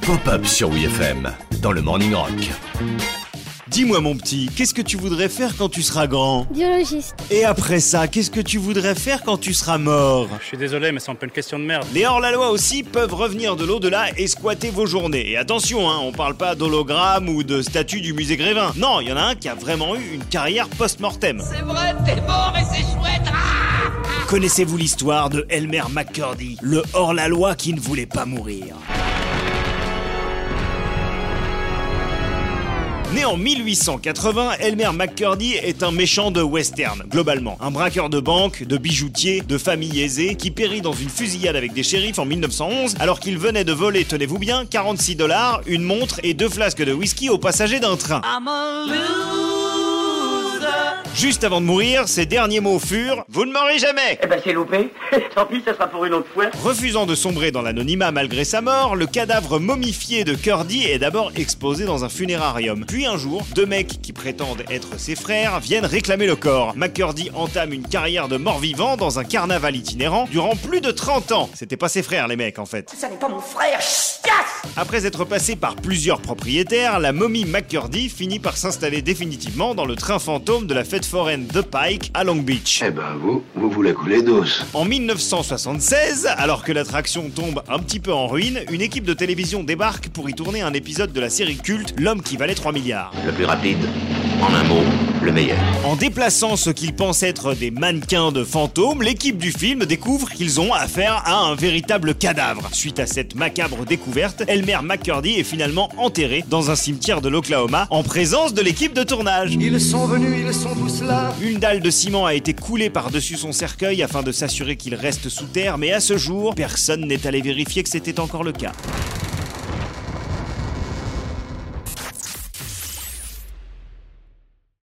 Pop-up sur WFM dans le Morning Rock. Dis-moi mon petit, qu'est-ce que tu voudrais faire quand tu seras grand? Biologiste. Et après ça, qu'est-ce que tu voudrais faire quand tu seras mort? Je suis désolé, mais c'est un peu une question de merde. Les hors-la-loi aussi peuvent revenir de l'au-delà et squatter vos journées. Et attention, hein, on parle pas d'hologramme ou de statue du musée Grévin. Non, il y en a un qui a vraiment eu une carrière post-mortem. C'est vrai, t'es mort et c'est chouette Connaissez-vous l'histoire de Elmer McCurdy, le hors-la-loi qui ne voulait pas mourir? Né en 1880, Elmer McCurdy est un méchant de western, globalement. Un braqueur de banque, de bijoutier, de famille aisée, qui périt dans une fusillade avec des shérifs en 1911, alors qu'il venait de voler, tenez-vous bien, 46 dollars, une montre et deux flasques de whisky aux passagers d'un train. Juste avant de mourir, ses derniers mots furent « Vous ne mourrez jamais !» Eh ben c'est loupé. Tant pis, ça sera pour une autre fois. Refusant de sombrer dans l'anonymat malgré sa mort, le cadavre momifié de Curdy est d'abord exposé dans un funérarium. Puis un jour, deux mecs qui prétendent être ses frères viennent réclamer le corps. McCurdy entame une carrière de mort-vivant dans un carnaval itinérant durant plus de 30 ans. C'était pas ses frères les mecs en fait. Ça n'est pas mon frère. Chiasse Après être passé par plusieurs propriétaires, la momie McCurdy finit par s'installer définitivement dans le train fantôme de la fête foraine The Pike à Long Beach. Eh ben vous, vous voulez couler douce. En 1976, alors que l'attraction tombe un petit peu en ruine, une équipe de télévision débarque pour y tourner un épisode de la série culte L'homme qui valait 3 milliards. Le plus rapide, en un mot, le meilleur. En déplaçant ce qu'ils pensent être des mannequins de fantômes, l'équipe du film découvre qu'ils ont affaire à un véritable cadavre. Suite à cette macabre découverte, Elmer McCurdy est finalement enterré dans un cimetière de l'Oklahoma en présence de l'équipe de tournage. Ils sont venus, ils sont tous là. Une dalle de ciment a été coulée par-dessus son cercueil afin de s'assurer qu'il reste sous terre, mais à ce jour, personne n'est allé vérifier que c'était encore le cas.